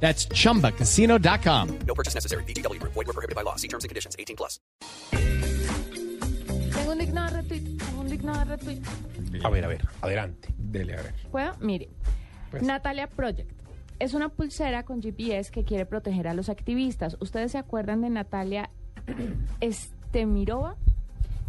That's chumbacasino.com. No purchase necessary. BGW. Void were prohibited by law. See terms and conditions. 18 plus. Tengo un digno de retweet. Tengo un digno de retweet. A ver, a ver, adelante. Dele, a ver. ¿Puedo? Mire. Pues. Natalia Project. Es una pulsera con GPS que quiere proteger a los activistas. ¿Ustedes se acuerdan de Natalia Estemirova?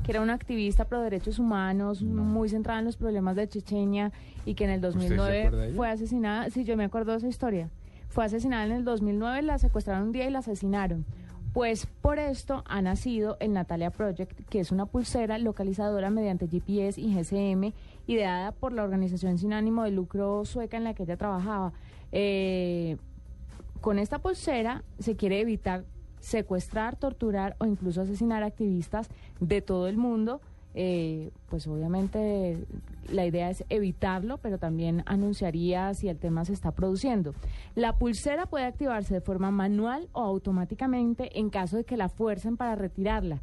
Que era una activista pro derechos humanos, muy centrada en los problemas de Chechenia y que en el se 2009 acuerda de ella? fue asesinada. Sí, yo me acuerdo de esa historia. Fue asesinada en el 2009, la secuestraron un día y la asesinaron. Pues por esto ha nacido el Natalia Project, que es una pulsera localizadora mediante GPS y GSM, ideada por la organización sin ánimo de lucro sueca en la que ella trabajaba. Eh, con esta pulsera se quiere evitar secuestrar, torturar o incluso asesinar activistas de todo el mundo. Eh, pues obviamente la idea es evitarlo, pero también anunciaría si el tema se está produciendo. La pulsera puede activarse de forma manual o automáticamente en caso de que la fuercen para retirarla.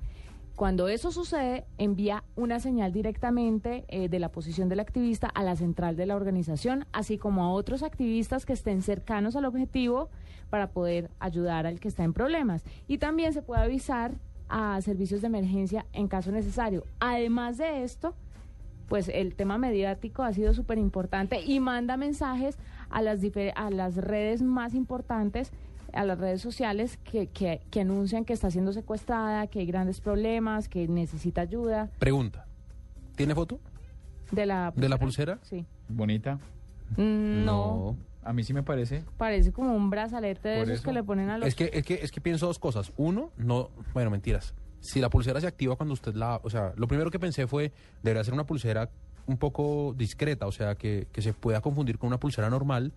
Cuando eso sucede, envía una señal directamente eh, de la posición del activista a la central de la organización, así como a otros activistas que estén cercanos al objetivo para poder ayudar al que está en problemas. Y también se puede avisar a servicios de emergencia en caso necesario. Además de esto, pues el tema mediático ha sido súper importante y manda mensajes a las, a las redes más importantes, a las redes sociales que, que, que anuncian que está siendo secuestrada, que hay grandes problemas, que necesita ayuda Pregunta. ¿Tiene foto de la de la pulsera? Sí. Bonita. Mm, no, A mí sí me parece. parece como un brazalete de Por esos eso. que le ponen a los... Es que, es que, es que pienso dos cosas. Uno, no, bueno, mentiras. Si la pulsera se activa cuando usted la, o sea, lo primero que pensé fue, debería ser una pulsera un poco discreta, o sea, que, que se pueda confundir con una pulsera normal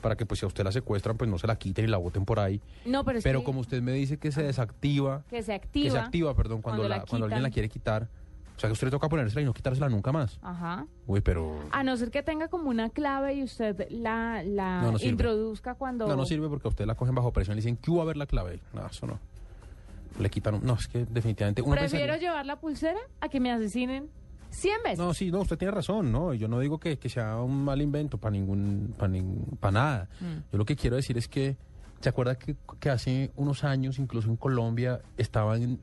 para que pues si a usted la secuestran, pues no se la quiten y la boten por ahí. no, pero es Pero que, como usted me dice que se desactiva, que se activa. que se activa, perdón, cuando, cuando la, la cuando alguien la quiere quitar, o sea, que usted le toca ponérsela y no quitársela nunca más. Ajá. Uy, pero... A no ser que tenga como una clave y usted la, la No, no sirve. introduzca cuando... No, no sirve porque a usted la cogen bajo presión y le dicen, ¿qué hubo a ver la clave? No, eso no. Le quitan... un- No, es que definitivamente... Uno Prefiero pensaría- llevar la pulsera a que me asesinen 100 veces. No, sí, no, usted tiene razón, ¿no? Yo no digo que, que sea un mal invento para ningún, para para nada. Mm. Yo lo que quiero decir es que, ¿se acuerda que, que hace unos años, incluso en Colombia, estaban,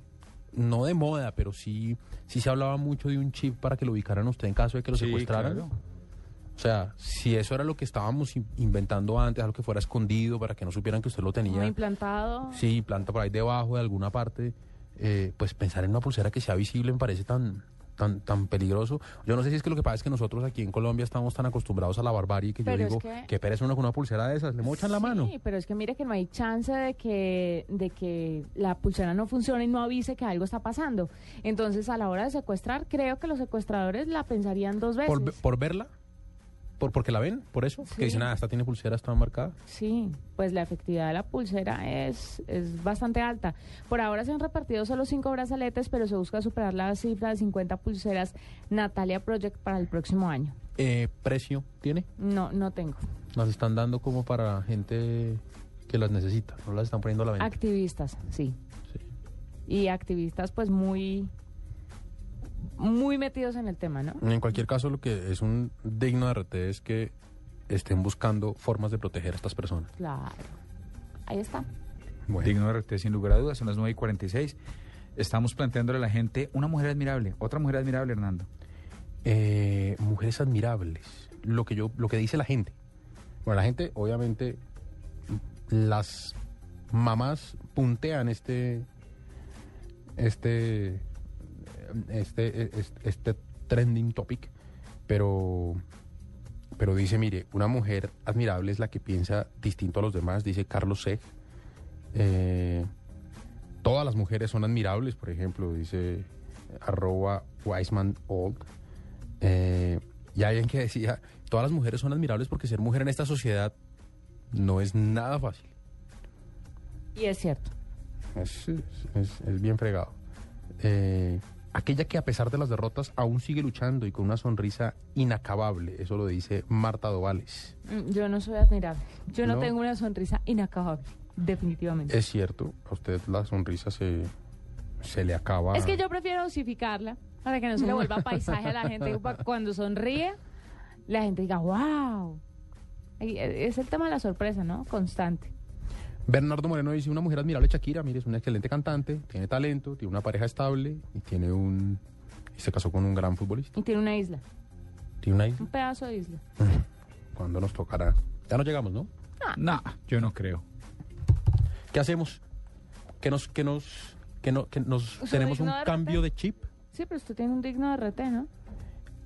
no de moda, pero sí, sí se hablaba mucho de un chip para que lo ubicaran a usted en caso de que lo Sí, secuestraran? claro. O sea, si eso era lo que estábamos in- inventando antes, algo que fuera escondido para que no supieran que usted lo tenía. implantado. Sí, planta por ahí debajo de alguna parte. eh, pues pensar en una pulsera que sea visible me parece tan, tan, tan peligroso. Yo no sé si es que lo que pasa es que nosotros aquí en Colombia estamos tan acostumbrados a la barbarie que Pero yo digo, que- que pereza uno con una pulsera de esas, le mochan la mano. Sí, pero es que mire que no hay chance de que, de que la pulsera no funcione y no avise que algo está pasando. Entonces, a la hora de secuestrar, creo que los secuestradores la pensarían dos veces. Por, ve- por verla, por, porque la ven, por eso, Sí. que dicen, ah, esta tiene pulsera, está marcada. Sí, pues la efectividad de la pulsera es, es bastante alta. Por ahora se han repartido solo cinco brazaletes, pero se busca superar la cifra de 50 pulseras Natalia Project para el próximo año. Eh, ¿Precio tiene? No, no tengo. Las están dando como para gente que las necesita, no las están poniendo a la venta. Activistas, sí. Sí. Y activistas pues muy, muy metidos en el tema, ¿no? En cualquier caso, lo que es un digno de RT es que estén buscando formas de proteger a estas personas. Claro. Ahí está. Bueno, Digno de RT, sin lugar a dudas. Son las 9 y 46. Estamos planteándole a la gente una mujer admirable. Otra mujer admirable, Hernando. eh, mujeres admirables. Lo que yo, lo que dice la gente. Bueno, la gente, obviamente, las mamás puntean este, este, este, este, este trending topic, pero, pero dice, mire, una mujer admirable es la que piensa distinto a los demás, dice Carlos Seg. Eh, todas las mujeres son admirables, por ejemplo, dice arroba Wiseman Old. Eh, y alguien que decía, todas las mujeres son admirables porque ser mujer en esta sociedad no es nada fácil. Y es cierto. es, es- es- es bien fregado. Eh, aquella que a pesar de las derrotas aún sigue luchando y con una sonrisa inacabable, eso lo dice Marta Dovales. Mm, Yo no soy admirable. Yo no, No. tengo una sonrisa inacabable, definitivamente. Es cierto, a usted la sonrisa se, se le acaba. Es que yo prefiero dosificarla para que no se le vuelva paisaje a la gente. Cuando sonríe, la gente diga, wow. Eh, Es el tema de la sorpresa, ¿no? Constante. Bernardo Moreno dice, una mujer admirable Shakira, mire, es una excelente cantante, tiene talento, tiene una pareja estable y tiene un... Y se casó con un gran futbolista. Y tiene una isla, Tiene una hija. un pedazo de isla. Cuando nos tocará? Ya no llegamos, ¿no? No, yo no creo. ¿Qué hacemos? ¿Que nos, que nos, que no, que nos ¿Su tenemos un de cambio de chip? Sí, pero usted tiene un digno de RT, ¿no?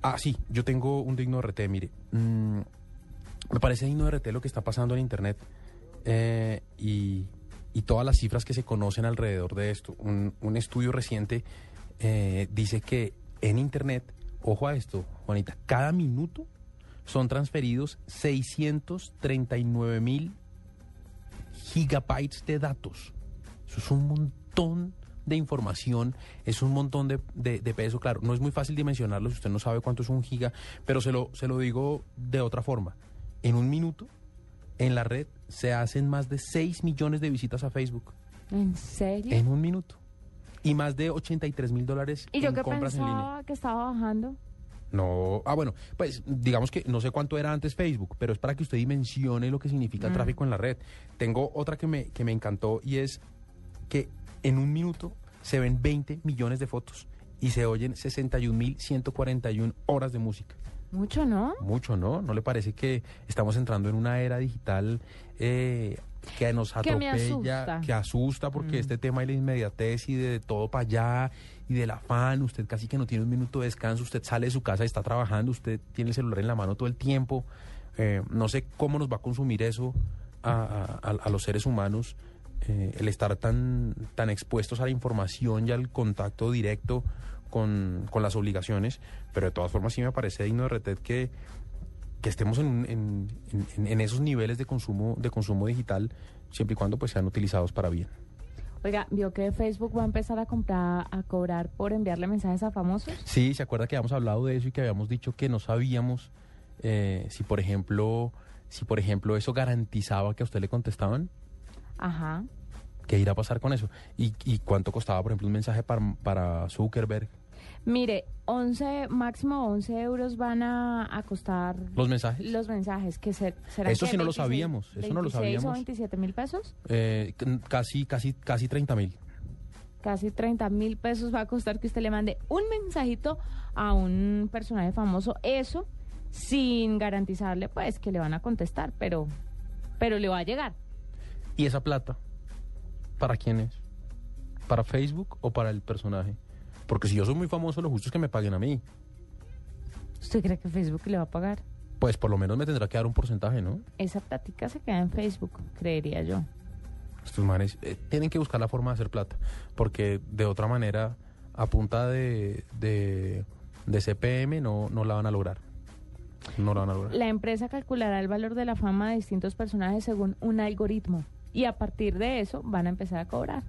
Ah, sí, yo tengo un digno RT, mire. Mm, me parece digno RT lo que está pasando en Internet eh, y, y todas las cifras que se conocen alrededor de esto. Un, un estudio reciente eh, dice que en Internet, ojo a esto, Juanita, cada minuto son transferidos 639 mil gigabytes de datos. Eso es un montón de información, es un montón de, de- de peso. Claro, no es muy fácil dimensionarlo si usted no sabe cuánto es un giga, pero se lo, se lo digo de otra forma. En un minuto, en la red, se hacen más de 6 millones de visitas a Facebook. ¿En serio? En un minuto. Y más de 83 mil dólares ¿Y yo en que compras en línea. pensaba que estaba bajando? No, ah, bueno, pues digamos que no sé cuánto era antes Facebook, pero es para que usted dimensione lo que significa el Mm. tráfico en la red. Tengo otra que me, que me encantó y es que en un minuto se ven 20 millones de fotos y se oyen 61.141 horas de música. Mucho, ¿no? Mucho, ¿no? ¿No le parece que estamos entrando en una era digital eh, que nos Que atropella, asusta. que asusta porque Mm. este tema de la inmediatez y de todo para allá y del afán, usted casi que no tiene un minuto de descanso, usted sale de su casa y está trabajando, usted tiene el celular en la mano todo el tiempo, eh, no sé cómo nos va a consumir eso a, a- a- a los seres humanos, eh, el estar tan, tan expuestos a la información y al contacto directo con, con las obligaciones, pero de todas formas sí me parece digno de retet que, que estemos en, en, en- en esos niveles de consumo, de consumo digital, siempre y cuando pues sean utilizados para bien. Oiga, ¿vio que Facebook va a empezar a comprar, a cobrar por enviarle mensajes a famosos? Sí, ¿se acuerda que habíamos hablado de eso y que habíamos dicho que no sabíamos eh, si, por ejemplo, si por ejemplo eso garantizaba que a usted le contestaban? Ajá. ¿Qué irá a pasar con eso? ¿Y, y cuánto costaba, por ejemplo, un mensaje para, para Zuckerberg? Mire, 11, máximo 11 euros van a, a costar ¿Los mensajes? los mensajes, que se, serán Eso sí no lo 26 sabíamos, eso no lo 26 o sabíamos. 27 mil pesos. Eh, casi, casi, casi 30 mil. Casi 30 mil pesos va a costar que usted le mande un mensajito a un personaje famoso. Eso sin garantizarle pues que le van a contestar, pero, pero le va a llegar. ¿Y esa plata? ¿Para quién es? ¿Para Facebook o para el personaje? Porque si yo soy muy famoso, lo justo es que me paguen a mí. ¿Usted cree que Facebook le va a pagar? Pues por lo menos me tendrá que dar un porcentaje, ¿no? Esa plática se queda en Facebook, creería yo. Estos manes eh, tienen que buscar la forma de hacer plata. Porque de otra manera, a punta de, de, de CPM, no, no la van a lograr. No la van a lograr. La empresa calculará el valor de la fama de distintos personajes según un algoritmo y a partir de eso van a empezar a cobrar.